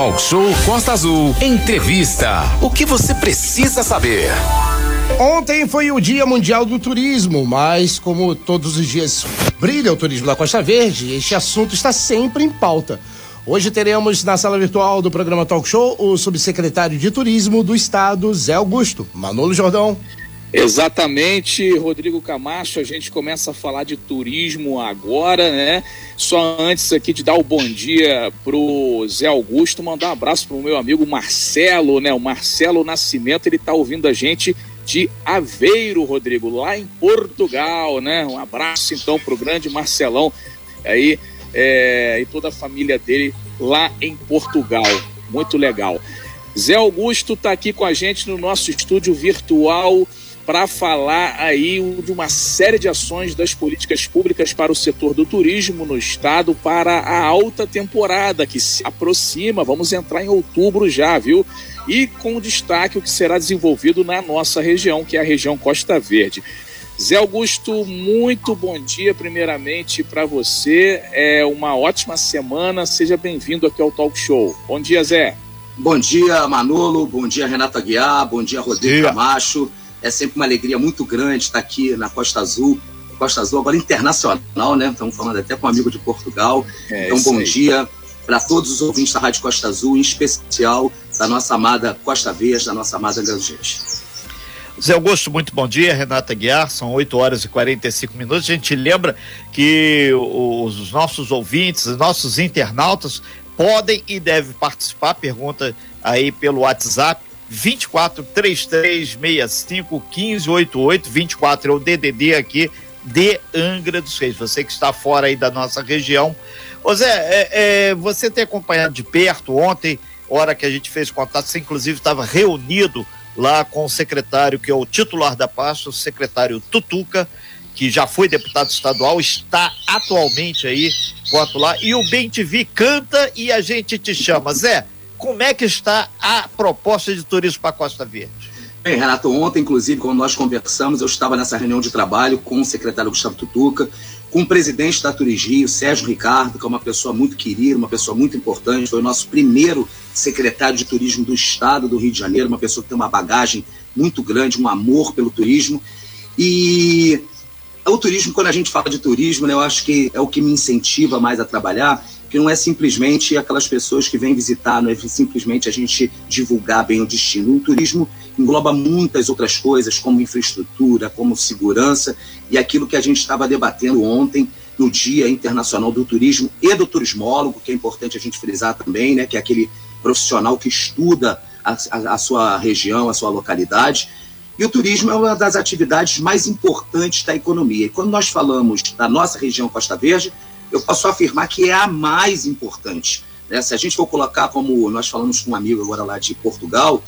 Talk Show Costa Azul. Entrevista. O que você precisa saber? Ontem foi o Dia Mundial do Turismo, mas como todos os dias brilha o turismo da Costa Verde, este assunto está sempre em pauta. Hoje teremos na sala virtual do programa Talk Show o subsecretário de Turismo do Estado, Zé Augusto. Manolo Jordão. Exatamente, Rodrigo Camacho, a gente começa a falar de turismo agora, né? Só antes aqui de dar o bom dia pro Zé Augusto, mandar um abraço pro meu amigo Marcelo, né? O Marcelo Nascimento, ele tá ouvindo a gente de Aveiro, Rodrigo, lá em Portugal, né? Um abraço então pro grande Marcelão aí é, e toda a família dele lá em Portugal. Muito legal. Zé Augusto tá aqui com a gente no nosso estúdio virtual para falar aí de uma série de ações das políticas públicas para o setor do turismo no estado para a alta temporada que se aproxima. Vamos entrar em outubro já, viu? E com destaque o que será desenvolvido na nossa região, que é a região Costa Verde. Zé Augusto, muito bom dia, primeiramente, para você. É uma ótima semana. Seja bem-vindo aqui ao Talk Show. Bom dia, Zé. Bom dia, Manolo. Bom dia, Renata Guiar. Bom dia, Rodrigo. Camacho. É sempre uma alegria muito grande estar aqui na Costa Azul. Costa Azul agora internacional, né? Estamos falando até com um amigo de Portugal. É, então, bom aí. dia para todos os ouvintes da Rádio Costa Azul, em especial da nossa amada Costa Verde, da nossa amada Grangeis. Zé Augusto, muito bom dia. Renata Guiar, são 8 horas e 45 minutos. A gente lembra que os nossos ouvintes, os nossos internautas podem e devem participar. Pergunta aí pelo WhatsApp 24 3365 1588 24 é o DDD aqui de Angra dos Reis. Você que está fora aí da nossa região. Ô Zé, é, é, você tem acompanhado de perto ontem, hora que a gente fez contato, você inclusive estava reunido lá com o secretário, que é o titular da pasta, o secretário Tutuca, que já foi deputado estadual, está atualmente aí quanto lá, e o Bem TV canta e a gente te chama. Zé, como é que está a proposta de turismo para a Costa Verde? Bem, Renato, ontem, inclusive, quando nós conversamos, eu estava nessa reunião de trabalho com o secretário Gustavo Tutuca, com o presidente da Turismo, Sérgio Ricardo, que é uma pessoa muito querida, uma pessoa muito importante, foi o nosso primeiro secretário de turismo do estado do Rio de Janeiro, uma pessoa que tem uma bagagem muito grande, um amor pelo turismo. E o turismo, quando a gente fala de turismo, né, eu acho que é o que me incentiva mais a trabalhar, que não é simplesmente aquelas pessoas que vêm visitar, não é simplesmente a gente divulgar bem o destino. O turismo engloba muitas outras coisas, como infraestrutura, como segurança, e aquilo que a gente estava debatendo ontem no Dia Internacional do Turismo e do Turismólogo, que é importante a gente frisar também, né, que é aquele profissional que estuda a, a, a sua região, a sua localidade. E o turismo é uma das atividades mais importantes da economia. E quando nós falamos da nossa região Costa Verde, eu posso afirmar que é a mais importante. Né? Se a gente for colocar, como nós falamos com um amigo agora lá de Portugal,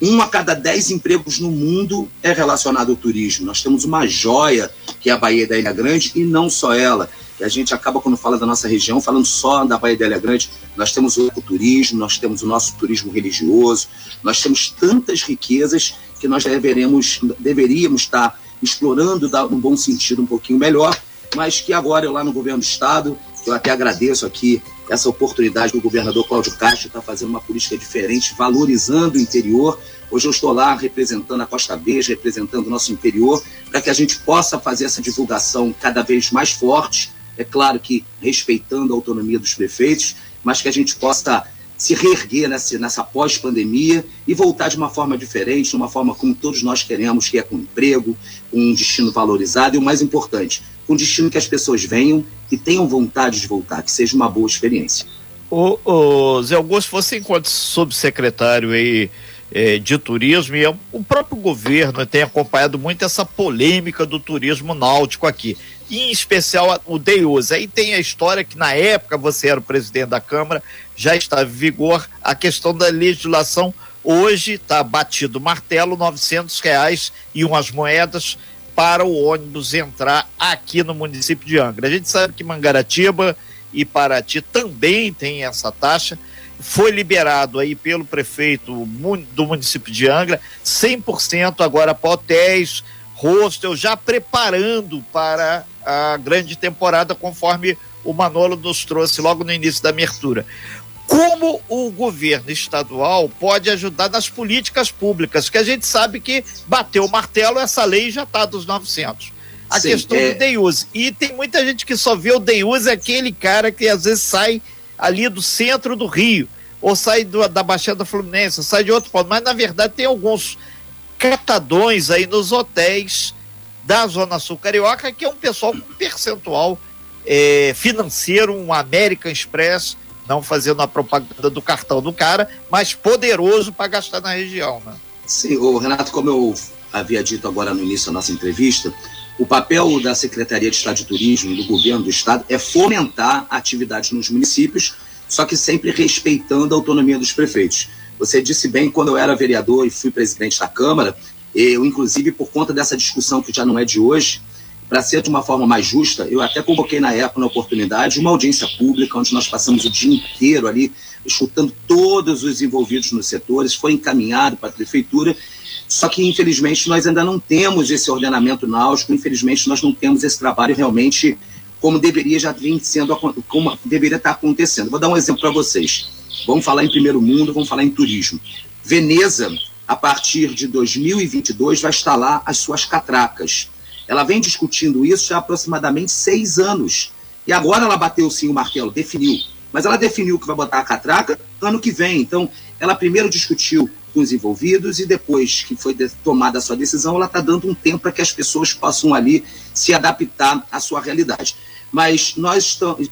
um a cada dez empregos no mundo é relacionado ao turismo. Nós temos uma joia, que é a Baía da Ilha Grande, e não só ela. Que a gente acaba, quando fala da nossa região, falando só da Baía da Ilha Grande. Nós temos o ecoturismo, nós temos o nosso turismo religioso, nós temos tantas riquezas que nós deveremos, deveríamos estar explorando, no bom sentido, um pouquinho melhor mas que agora eu lá no governo do estado, eu até agradeço aqui essa oportunidade do governador Cláudio Castro estar fazendo uma política diferente, valorizando o interior. Hoje eu estou lá representando a Costa Verde, representando o nosso interior, para que a gente possa fazer essa divulgação cada vez mais forte, é claro que respeitando a autonomia dos prefeitos, mas que a gente possa se reerguer nessa, nessa pós-pandemia e voltar de uma forma diferente, de uma forma como todos nós queremos, que é com emprego, com um destino valorizado e o mais importante, com um destino que as pessoas venham e tenham vontade de voltar, que seja uma boa experiência. O, o Zé Augusto, você enquanto subsecretário aí é, de turismo e o próprio governo tem acompanhado muito essa polêmica do turismo náutico aqui, em especial o DEUS. Aí tem a história que na época você era o presidente da Câmara, já está em vigor a questão da legislação. Hoje está batido martelo, 900 reais e umas moedas para o ônibus entrar aqui no município de Angra. A gente sabe que Mangaratiba e Paraty também tem essa taxa. Foi liberado aí pelo prefeito do município de Angra 100% agora para hotéis, hostel, já preparando para a grande temporada, conforme o Manolo nos trouxe logo no início da abertura. Como o governo estadual pode ajudar nas políticas públicas, que a gente sabe que bateu o martelo, essa lei já está dos 900. A Sim, questão é... do Deuse. E tem muita gente que só vê o Deuse aquele cara que às vezes sai ali do centro do Rio, ou sai do, da Baixada Fluminense, ou sai de outro ponto. Mas na verdade tem alguns catadões aí nos hotéis da Zona Sul Carioca, que é um pessoal com percentual é, financeiro, um American Express não fazendo a propaganda do cartão do cara, mas poderoso para gastar na região, né? Sim, o Renato, como eu havia dito agora no início da nossa entrevista, o papel da Secretaria de Estado de Turismo do governo do estado é fomentar a atividade nos municípios, só que sempre respeitando a autonomia dos prefeitos. Você disse bem, quando eu era vereador e fui presidente da Câmara, eu, inclusive, por conta dessa discussão que já não é de hoje, para ser de uma forma mais justa, eu até convoquei na época, na oportunidade, uma audiência pública, onde nós passamos o dia inteiro ali, escutando todos os envolvidos nos setores, foi encaminhado para a prefeitura, só que, infelizmente, nós ainda não temos esse ordenamento náutico, infelizmente, nós não temos esse trabalho realmente como deveria já vir sendo, como deveria estar acontecendo. Vou dar um exemplo para vocês. Vamos falar em primeiro mundo, vamos falar em turismo. Veneza, a partir de 2022, vai instalar as suas catracas. Ela vem discutindo isso há aproximadamente seis anos. E agora ela bateu sim o martelo, definiu. Mas ela definiu que vai botar a catraca ano que vem. Então, ela primeiro discutiu com os envolvidos e depois que foi tomada a sua decisão, ela está dando um tempo para que as pessoas possam ali se adaptar à sua realidade. Mas nós estamos,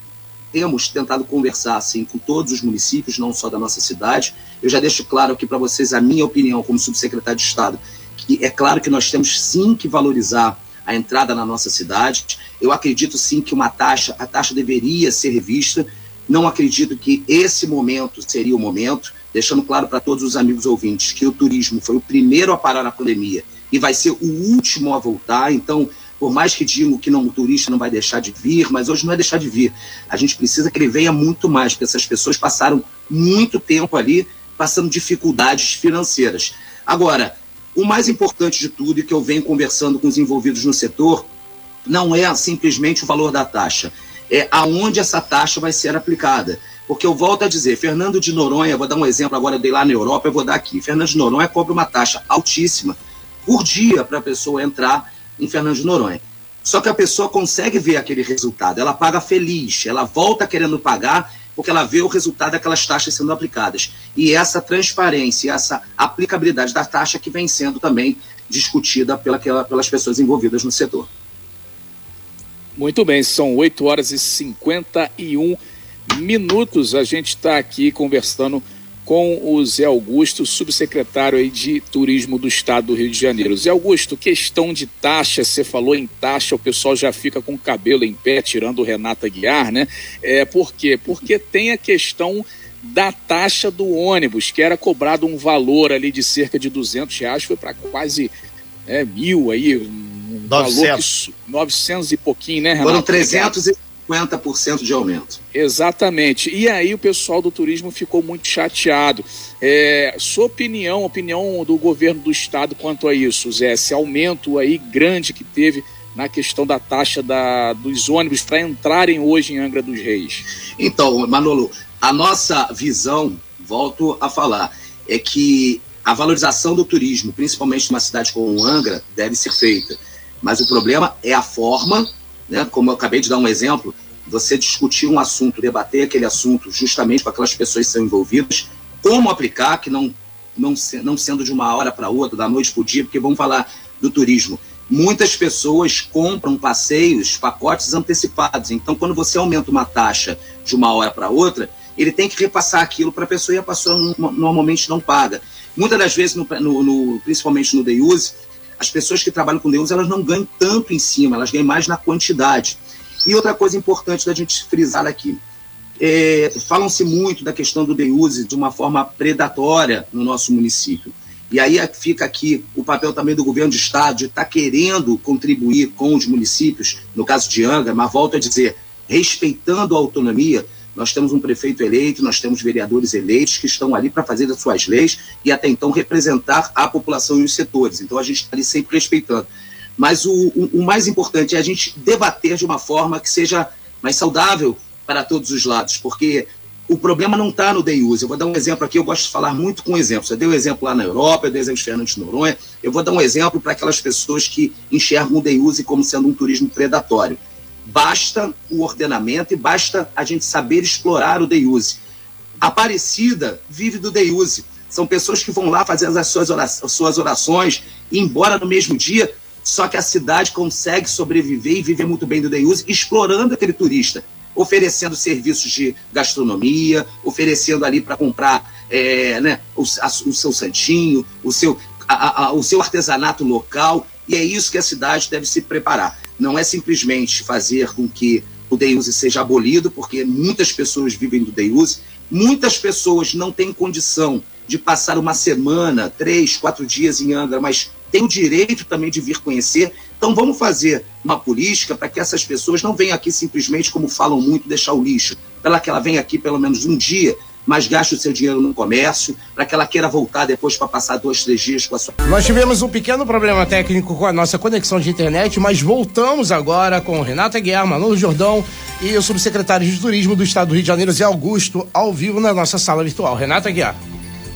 temos tentado conversar assim com todos os municípios, não só da nossa cidade. Eu já deixo claro aqui para vocês a minha opinião como subsecretário de Estado, que é claro que nós temos sim que valorizar a entrada na nossa cidade. Eu acredito sim que uma taxa, a taxa deveria ser revista. Não acredito que esse momento seria o momento, deixando claro para todos os amigos ouvintes que o turismo foi o primeiro a parar na pandemia e vai ser o último a voltar. Então, por mais que digam que não, o turista não vai deixar de vir, mas hoje não é deixar de vir. A gente precisa que ele venha muito mais, porque essas pessoas passaram muito tempo ali passando dificuldades financeiras. Agora, o mais importante de tudo, e que eu venho conversando com os envolvidos no setor, não é simplesmente o valor da taxa, é aonde essa taxa vai ser aplicada. Porque eu volto a dizer, Fernando de Noronha, vou dar um exemplo agora, eu dei lá na Europa, eu vou dar aqui. Fernando de Noronha cobra uma taxa altíssima por dia para a pessoa entrar em Fernando de Noronha. Só que a pessoa consegue ver aquele resultado, ela paga feliz, ela volta querendo pagar porque ela vê o resultado daquelas taxas sendo aplicadas. E essa transparência, essa aplicabilidade da taxa que vem sendo também discutida pela, pelas pessoas envolvidas no setor. Muito bem, são 8 horas e 51 minutos. A gente está aqui conversando com o Zé Augusto, subsecretário aí de Turismo do Estado do Rio de Janeiro. Zé Augusto, questão de taxa, você falou em taxa, o pessoal já fica com o cabelo em pé, tirando o Renata Guiar, né? É, por quê? Porque tem a questão da taxa do ônibus, que era cobrado um valor ali de cerca de 200 reais, foi para quase é, mil aí, um 900. valor que, 900 e pouquinho, né, Renato? Foram 300 e 50% de aumento. Exatamente. E aí o pessoal do turismo ficou muito chateado. É, sua opinião, opinião do governo do estado quanto a isso, Zé, esse aumento aí grande que teve na questão da taxa da, dos ônibus para entrarem hoje em Angra dos Reis? Então, Manolo, a nossa visão, volto a falar, é que a valorização do turismo, principalmente numa cidade como Angra, deve ser feita. Mas o problema é a forma né? Como eu acabei de dar um exemplo, você discutir um assunto, debater aquele assunto justamente com aquelas pessoas que são envolvidas, como aplicar, que não, não, não sendo de uma hora para outra, da noite para o dia, porque vamos falar do turismo. Muitas pessoas compram passeios, pacotes antecipados. Então, quando você aumenta uma taxa de uma hora para outra, ele tem que repassar aquilo para a pessoa e a pessoa normalmente não paga. Muitas das vezes, no, no, no, principalmente no day use, as pessoas que trabalham com Deus, elas não ganham tanto em cima, elas ganham mais na quantidade. E outra coisa importante da gente frisar aqui, é, falam-se muito da questão do deuse de uma forma predatória no nosso município. E aí fica aqui o papel também do governo de estado de estar tá querendo contribuir com os municípios, no caso de Angra, mas volto a dizer, respeitando a autonomia, nós temos um prefeito eleito, nós temos vereadores eleitos que estão ali para fazer as suas leis e até então representar a população e os setores. Então a gente está ali sempre respeitando. Mas o, o, o mais importante é a gente debater de uma forma que seja mais saudável para todos os lados, porque o problema não está no day use. Eu vou dar um exemplo aqui, eu gosto de falar muito com exemplos. Eu dei um exemplo lá na Europa, eu dei exemplo de Fernando de Noronha. Eu vou dar um exemplo para aquelas pessoas que enxergam o day use como sendo um turismo predatório. Basta o ordenamento e basta a gente saber explorar o day use. Aparecida vive do day use. São pessoas que vão lá fazer as suas orações, as suas orações e embora no mesmo dia, só que a cidade consegue sobreviver e viver muito bem do day use, explorando aquele turista oferecendo serviços de gastronomia, oferecendo ali para comprar é, né, o, a, o, seu santinho, o seu, a, a, o seu artesanato local, e é isso que a cidade deve se preparar. Não é simplesmente fazer com que o Deuse seja abolido, porque muitas pessoas vivem do Deuse, muitas pessoas não têm condição de passar uma semana, três, quatro dias em Angra, mas tem o direito também de vir conhecer. Então vamos fazer uma política para que essas pessoas não venham aqui simplesmente, como falam muito, deixar o lixo, para que ela venha aqui pelo menos um dia, mas gaste o seu dinheiro no comércio, para que ela queira voltar depois para passar dois, três dias com a sua. Nós tivemos um pequeno problema técnico com a nossa conexão de internet, mas voltamos agora com Renata Guerra, Manolo Jordão e o subsecretário de Turismo do Estado do Rio de Janeiro, Zé Augusto, ao vivo na nossa sala virtual. Renata Guerra.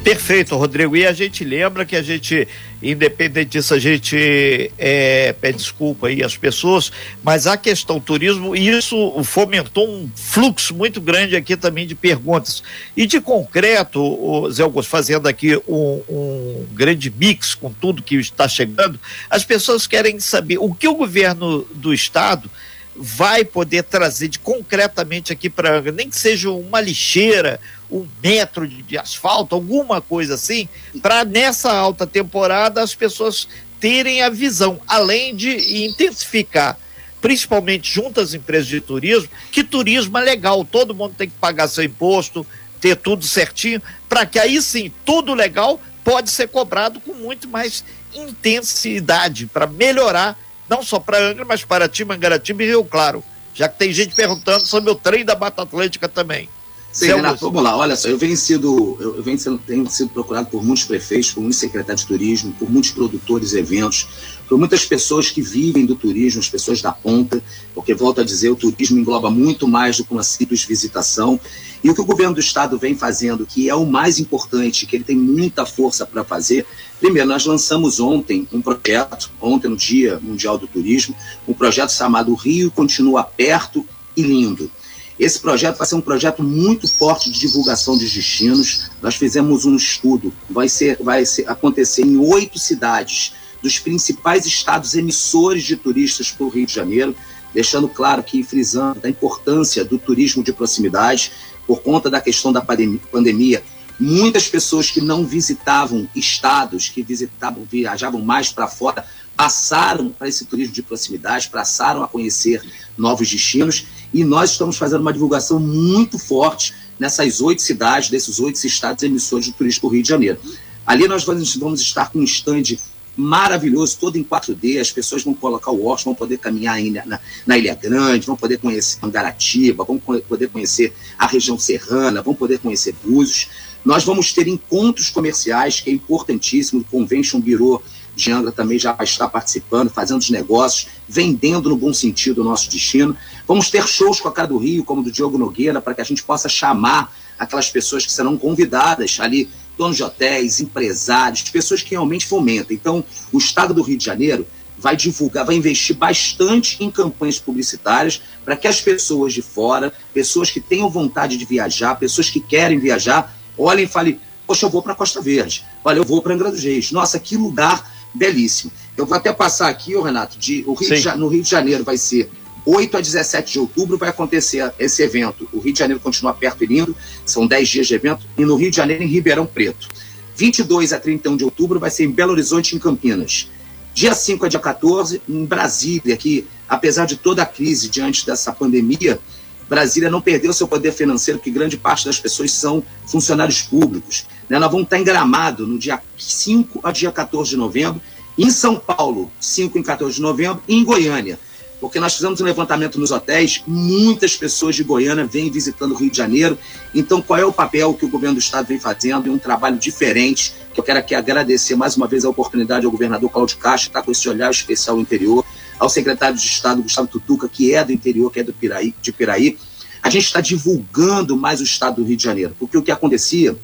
Perfeito, Rodrigo. E a gente lembra que a gente, independente disso, a gente é, pede desculpa aí às pessoas, mas a questão turismo, isso fomentou um fluxo muito grande aqui também de perguntas. E de concreto, o Zé Augusto, fazendo aqui um, um grande mix com tudo que está chegando, as pessoas querem saber o que o governo do estado vai poder trazer de concretamente aqui para Angra, nem que seja uma lixeira, um metro de, de asfalto, alguma coisa assim, para nessa alta temporada as pessoas terem a visão, além de intensificar, principalmente junto às empresas de turismo, que turismo é legal, todo mundo tem que pagar seu imposto, ter tudo certinho, para que aí sim, tudo legal pode ser cobrado com muito mais intensidade para melhorar não só para Angra, mas para Timangaratiba e Rio Claro. Já que tem gente perguntando sobre o trem da Mata Atlântica também. Sim, Renato, vamos lá. Olha só, eu venho, sido, eu venho sendo, tenho sido procurado por muitos prefeitos, por muitos secretários de turismo, por muitos produtores de eventos, por muitas pessoas que vivem do turismo, as pessoas da ponta, porque, volto a dizer, o turismo engloba muito mais do que uma simples visitação. E o que o governo do estado vem fazendo, que é o mais importante, que ele tem muita força para fazer, primeiro, nós lançamos ontem um projeto, ontem no Dia Mundial do Turismo, um projeto chamado Rio Continua Perto e Lindo. Esse projeto vai ser um projeto muito forte de divulgação de destinos. Nós fizemos um estudo, vai, ser, vai ser, acontecer em oito cidades dos principais estados emissores de turistas para o Rio de Janeiro, deixando claro que frisando a importância do turismo de proximidade por conta da questão da pandemia, muitas pessoas que não visitavam estados, que visitavam, viajavam mais para fora, passaram para esse turismo de proximidade, passaram a conhecer novos destinos, e nós estamos fazendo uma divulgação muito forte nessas oito cidades, desses oito estados emissores de turismo Rio de Janeiro. Ali nós vamos estar com um stand maravilhoso, todo em 4D. As pessoas vão colocar o Orson, vão poder caminhar na, na, Ilha Grande, vão poder conhecer Angaratiba, vão poder conhecer a região serrana, vão poder conhecer Búzios. Nós vamos ter encontros comerciais, que é importantíssimo, o Convention Bureau de Angra também já está participando, fazendo os negócios, vendendo no bom sentido o nosso destino. Vamos ter shows com a Cara do Rio, como do Diogo Nogueira, para que a gente possa chamar aquelas pessoas que serão convidadas ali donos de hotéis, empresários, pessoas que realmente fomentam. Então, o Estado do Rio de Janeiro vai divulgar, vai investir bastante em campanhas publicitárias para que as pessoas de fora, pessoas que tenham vontade de viajar, pessoas que querem viajar, olhem e falem: Poxa, eu vou para Costa Verde, olha, eu vou para Angra dos Reis. Nossa, que lugar belíssimo. Eu vou até passar aqui, Renato, de, o Rio de, no Rio de Janeiro vai ser 8 a 17 de outubro vai acontecer esse evento. O Rio de Janeiro continua perto e lindo, são 10 dias de evento, e no Rio de Janeiro, em Ribeirão Preto. 22 a 31 de outubro vai ser em Belo Horizonte, em Campinas. Dia 5 a dia 14, em Brasília, que apesar de toda a crise diante dessa pandemia, Brasília não perdeu seu poder financeiro, que grande parte das pessoas são funcionários públicos. Né? Nós vamos estar em Gramado no dia 5 a dia 14 de novembro, em São Paulo, 5 e 14 de novembro, e em Goiânia porque nós fizemos um levantamento nos hotéis, muitas pessoas de Goiânia vêm visitando o Rio de Janeiro. Então, qual é o papel que o governo do estado vem fazendo? É um trabalho diferente, que eu quero aqui agradecer mais uma vez a oportunidade ao governador Cláudio Castro, que está com esse olhar especial no interior, ao secretário de Estado, Gustavo Tutuca, que é do interior, que é do Piraí, de Piraí, a gente está divulgando mais o estado do Rio de Janeiro, porque o que acontecia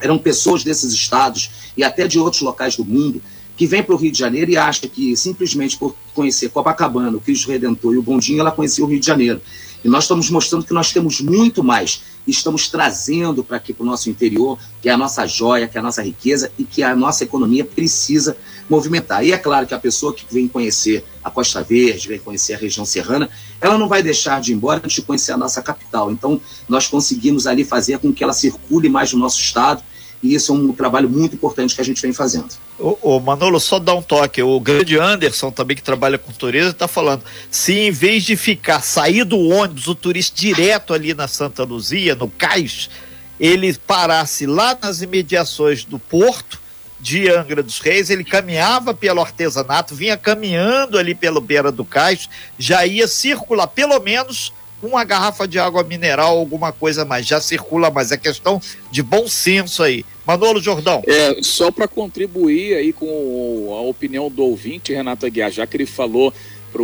eram pessoas desses estados e até de outros locais do mundo que vêm para o Rio de Janeiro e acha que simplesmente por conhecer Copacabana, o Cristo Redentor e o Bondinho, ela conhecia o Rio de Janeiro. E nós estamos mostrando que nós temos muito mais. Estamos trazendo para aqui, para o nosso interior, que é a nossa joia, que é a nossa riqueza e que a nossa economia precisa movimentar. E é claro que a pessoa que vem conhecer a Costa Verde, vem conhecer a região serrana, ela não vai deixar de ir embora antes de conhecer a nossa capital. Então, nós conseguimos ali fazer com que ela circule mais no nosso estado e isso é um trabalho muito importante que a gente vem fazendo. O, Manolo, só dá um toque. O grande Anderson, também que trabalha com turismo, está falando: se em vez de ficar, sair do ônibus, o turista direto ali na Santa Luzia, no cais, ele parasse lá nas imediações do porto de Angra dos Reis, ele caminhava pelo artesanato, vinha caminhando ali pela beira do cais, já ia circular pelo menos uma garrafa de água mineral, alguma coisa mais, já circula mais. É questão de bom senso aí. Manolo Jordão. É, só para contribuir aí com a opinião do ouvinte, Renata Guiar, já que ele falou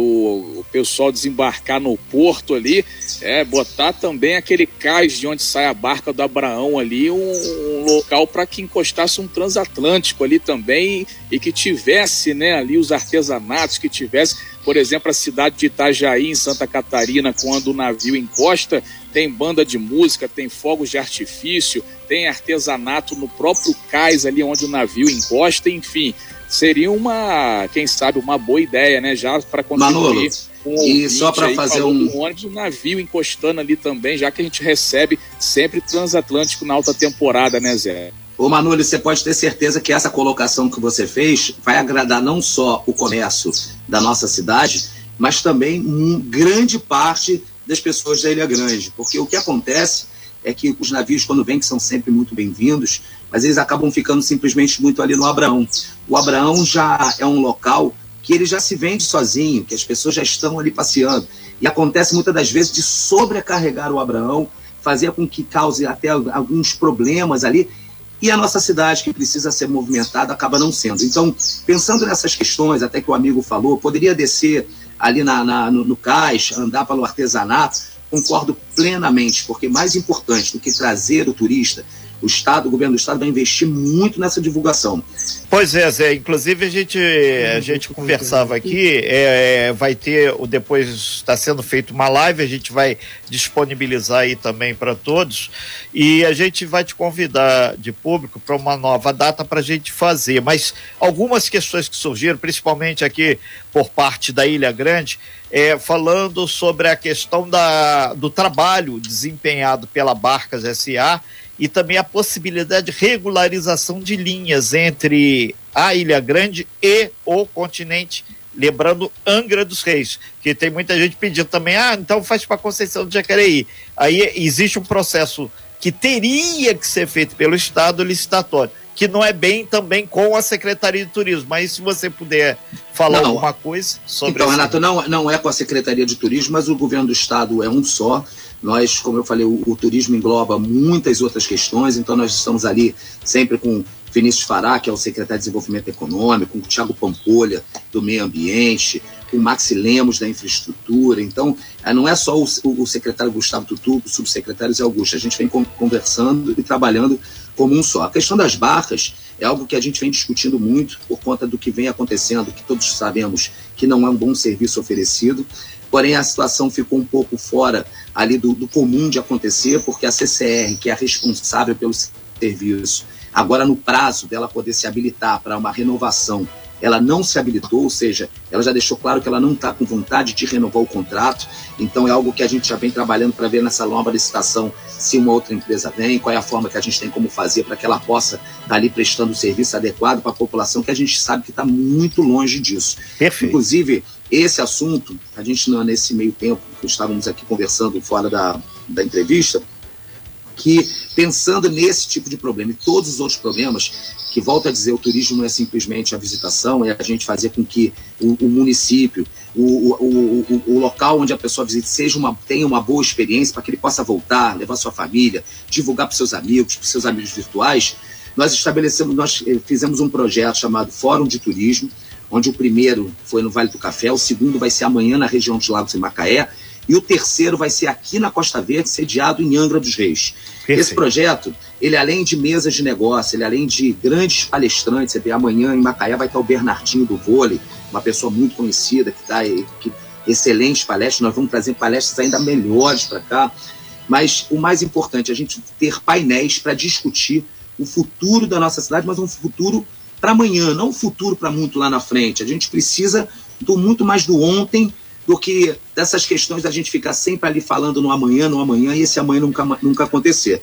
o pessoal desembarcar no porto ali, é botar também aquele cais de onde sai a barca do Abraão ali, um, um local para que encostasse um transatlântico ali também e, e que tivesse, né, ali os artesanatos, que tivesse, por exemplo, a cidade de Itajaí, em Santa Catarina, quando o navio encosta, tem banda de música, tem fogos de artifício, tem artesanato no próprio cais ali onde o navio encosta, enfim seria uma, quem sabe, uma boa ideia, né? Já para contribuir com o e só para fazer um... um ônibus, um navio encostando ali também, já que a gente recebe sempre transatlântico na alta temporada, né, Zé? Ô Manolo, você pode ter certeza que essa colocação que você fez vai agradar não só o comércio da nossa cidade, mas também um, grande parte das pessoas da Ilha Grande. Porque o que acontece é que os navios, quando vêm, que são sempre muito bem-vindos, mas eles acabam ficando simplesmente muito ali no Abraão. O Abraão já é um local que ele já se vende sozinho, que as pessoas já estão ali passeando. E acontece muitas das vezes de sobrecarregar o Abraão, fazer com que cause até alguns problemas ali, e a nossa cidade, que precisa ser movimentada, acaba não sendo. Então, pensando nessas questões, até que o amigo falou, poderia descer ali na, na no, no cais, andar pelo artesanato, concordo plenamente, porque mais importante do que trazer o turista, o Estado, o governo do Estado vai investir muito nessa divulgação. Pois é, Zé. Inclusive a gente, a gente conversava aqui, é, é, vai ter, depois está sendo feito uma live, a gente vai disponibilizar aí também para todos e a gente vai te convidar de público para uma nova data para a gente fazer. Mas algumas questões que surgiram, principalmente aqui por parte da Ilha Grande, é, falando sobre a questão da, do trabalho desempenhado pela Barcas SA e também a possibilidade de regularização de linhas entre a Ilha Grande e o continente, lembrando Angra dos Reis, que tem muita gente pedindo também, ah, então faz para Conceição do Jacareí. Aí existe um processo que teria que ser feito pelo Estado licitatório que não é bem também com a Secretaria de Turismo. Mas se você puder falar não. alguma coisa sobre Então, Renato, não, não é com a Secretaria de Turismo, mas o governo do Estado é um só. Nós, como eu falei, o, o turismo engloba muitas outras questões, então nós estamos ali sempre com Vinícius Fará, que é o secretário de Desenvolvimento Econômico, com o Tiago Pampolha, do Meio Ambiente, com o Maxi Lemos, da Infraestrutura. Então, eh, não é só o, o secretário Gustavo Tutu, o subsecretário Zé Augusto. A gente vem conversando e trabalhando como um só. A questão das barcas é algo que a gente vem discutindo muito por conta do que vem acontecendo, que todos sabemos que não é um bom serviço oferecido. Porém, a situação ficou um pouco fora ali do, do comum de acontecer, porque a CCR, que é a responsável pelo serviço, agora no prazo dela poder se habilitar para uma renovação ela não se habilitou, ou seja, ela já deixou claro que ela não está com vontade de renovar o contrato. Então é algo que a gente já vem trabalhando para ver nessa nova licitação se uma outra empresa vem, qual é a forma que a gente tem como fazer para que ela possa estar tá ali prestando o serviço adequado para a população, que a gente sabe que está muito longe disso. Perfeito. Inclusive, esse assunto, a gente nesse meio tempo que estávamos aqui conversando fora da, da entrevista, que pensando nesse tipo de problema e todos os outros problemas, que volta a dizer, o turismo não é simplesmente a visitação, é a gente fazer com que o, o município, o, o, o, local onde a pessoa visita seja uma, tenha uma boa experiência para que ele possa voltar, levar sua família, divulgar para seus amigos, para seus amigos virtuais. Nós estabelecemos, nós eh, fizemos um projeto chamado Fórum de Turismo, onde o primeiro foi no Vale do Café, o segundo vai ser amanhã na região de Lagos e Macaé, e o terceiro vai ser aqui na Costa Verde, sediado em Angra dos Reis. Perfeito. Esse projeto, ele além de mesas de negócio, ele além de grandes palestrantes, você vê, amanhã em Macaé vai estar o Bernardinho do vôlei, uma pessoa muito conhecida, que dá que, excelentes palestras, nós vamos trazer palestras ainda melhores para cá, mas o mais importante é a gente ter painéis para discutir o futuro da nossa cidade, mas um futuro para amanhã, não um futuro para muito lá na frente. A gente precisa do muito mais do ontem do que dessas questões da gente ficar sempre ali falando no amanhã, no amanhã, e esse amanhã nunca, nunca acontecer.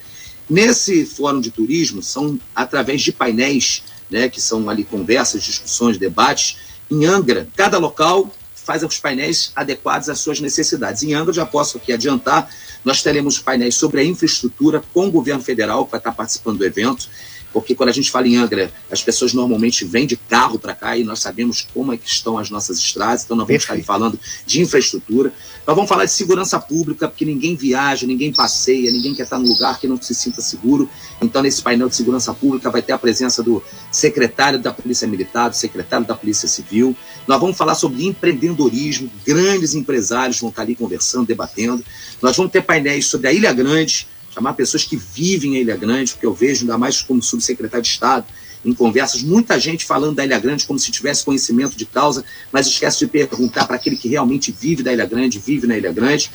Nesse fórum de turismo, são através de painéis, né, que são ali conversas, discussões, debates, em Angra, cada local faz os painéis adequados às suas necessidades. Em Angra, já posso aqui adiantar, nós teremos painéis sobre a infraestrutura com o governo federal, que vai estar participando do evento porque quando a gente fala em Angra, as pessoas normalmente vêm de carro para cá e nós sabemos como é que estão as nossas estradas, então nós vamos Perfeito. estar falando de infraestrutura. Nós vamos falar de segurança pública, porque ninguém viaja, ninguém passeia, ninguém quer estar num lugar que não se sinta seguro. Então, nesse painel de segurança pública vai ter a presença do secretário da Polícia Militar, do secretário da Polícia Civil. Nós vamos falar sobre empreendedorismo, grandes empresários vão estar ali conversando, debatendo. Nós vamos ter painéis sobre a Ilha Grande, chamar pessoas que vivem em Ilha Grande, porque eu vejo, ainda mais como subsecretário de Estado, em conversas, muita gente falando da Ilha Grande como se tivesse conhecimento de causa, mas esquece de perguntar para aquele que realmente vive da Ilha Grande, vive na Ilha Grande.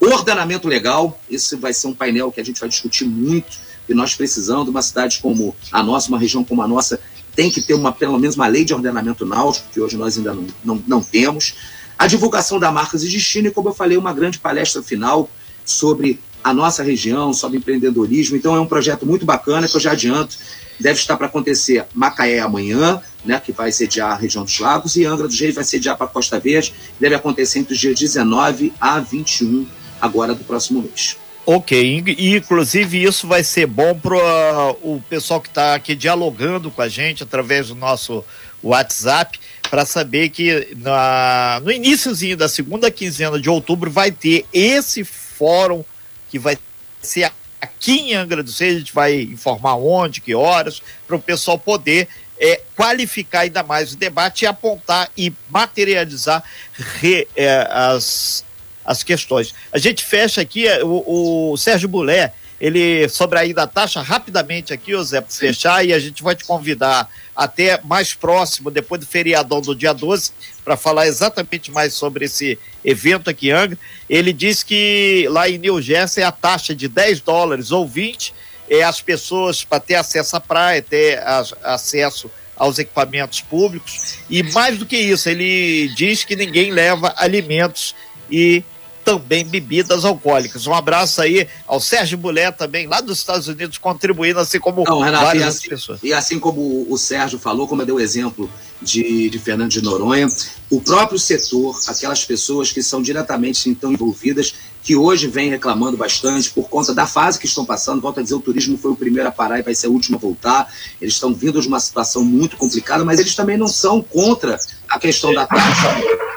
Ordenamento legal, esse vai ser um painel que a gente vai discutir muito, e nós precisamos uma cidade como a nossa, uma região como a nossa, tem que ter uma, pelo menos uma lei de ordenamento náutico, que hoje nós ainda não, não, não temos. A divulgação da marcas e destino, e como eu falei, uma grande palestra final sobre a nossa região, sobre empreendedorismo. Então é um projeto muito bacana que eu já adianto. Deve estar para acontecer Macaé amanhã, né, que vai sediar a região dos lagos, e Angra dos Reis vai sediar para Costa Verde. Deve acontecer entre os dias 19 a 21 agora do próximo mês. Ok, e inclusive isso vai ser bom para uh, o pessoal que está aqui dialogando com a gente através do nosso WhatsApp, para saber que na, no iníciozinho da segunda quinzena de outubro vai ter esse fórum que vai ser aqui em Angra dos Reis, a gente vai informar onde, que horas, para o pessoal poder é, qualificar ainda mais o debate e apontar e materializar re, é, as, as questões. A gente fecha aqui, é, o, o Sérgio Bulé, ele sobre aí da taxa rapidamente aqui, o Zé, para fechar, e a gente vai te convidar até mais próximo, depois do feriadão do dia 12, para falar exatamente mais sobre esse evento aqui em Angra. Ele diz que lá em New Jersey a taxa de 10 dólares ou 20 é as pessoas para ter acesso à praia, ter as, acesso aos equipamentos públicos. E mais do que isso, ele diz que ninguém leva alimentos e também bebidas alcoólicas. Um abraço aí ao Sérgio Mulher também, lá dos Estados Unidos, contribuindo, assim como Não, Renato, várias e assim, pessoas. E assim como o Sérgio falou, como eu dei o exemplo de, de Fernando de Noronha, o próprio setor, aquelas pessoas que são diretamente então envolvidas, que hoje vem reclamando bastante por conta da fase que estão passando. Volto a dizer, o turismo foi o primeiro a parar e vai ser o último a voltar. Eles estão vindo de uma situação muito complicada, mas eles também não são contra a questão da taxa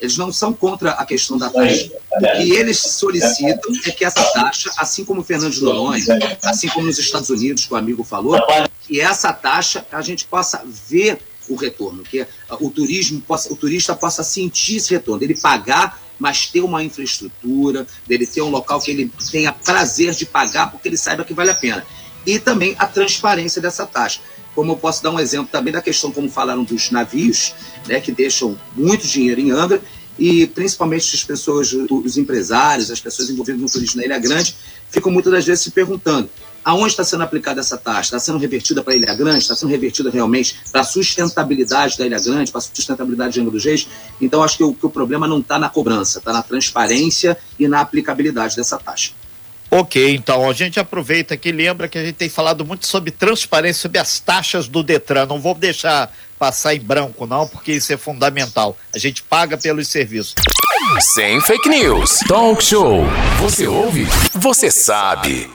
eles não são contra a questão da taxa. O que eles solicitam é que essa taxa, assim como o Fernando de Noronha, assim como nos Estados Unidos, que o amigo falou, que essa taxa a gente possa ver o retorno, que o turismo possa, o turista possa sentir esse retorno, ele pagar, mas ter uma infraestrutura, dele ter um local que ele tenha prazer de pagar, porque ele saiba que vale a pena. E também a transparência dessa taxa como eu posso dar um exemplo também da questão, como falaram dos navios, né, que deixam muito dinheiro em Angra, e principalmente as pessoas, os empresários, as pessoas envolvidas no turismo na Ilha Grande, ficam muitas das vezes se perguntando aonde está sendo aplicada essa taxa? Está sendo revertida para a Ilha Grande? Está sendo revertida realmente para a sustentabilidade da Ilha Grande, para a sustentabilidade de Angra dos Reis? Então, acho que o, que o problema não está na cobrança, está na transparência e na aplicabilidade dessa taxa. Ok, então a gente aproveita aqui, lembra que a gente tem falado muito sobre transparência, sobre as taxas do Detran. Não vou deixar passar em branco, não, porque isso é fundamental. A gente paga pelos serviços. Sem fake news. Talk show. Você ouve? Você sabe.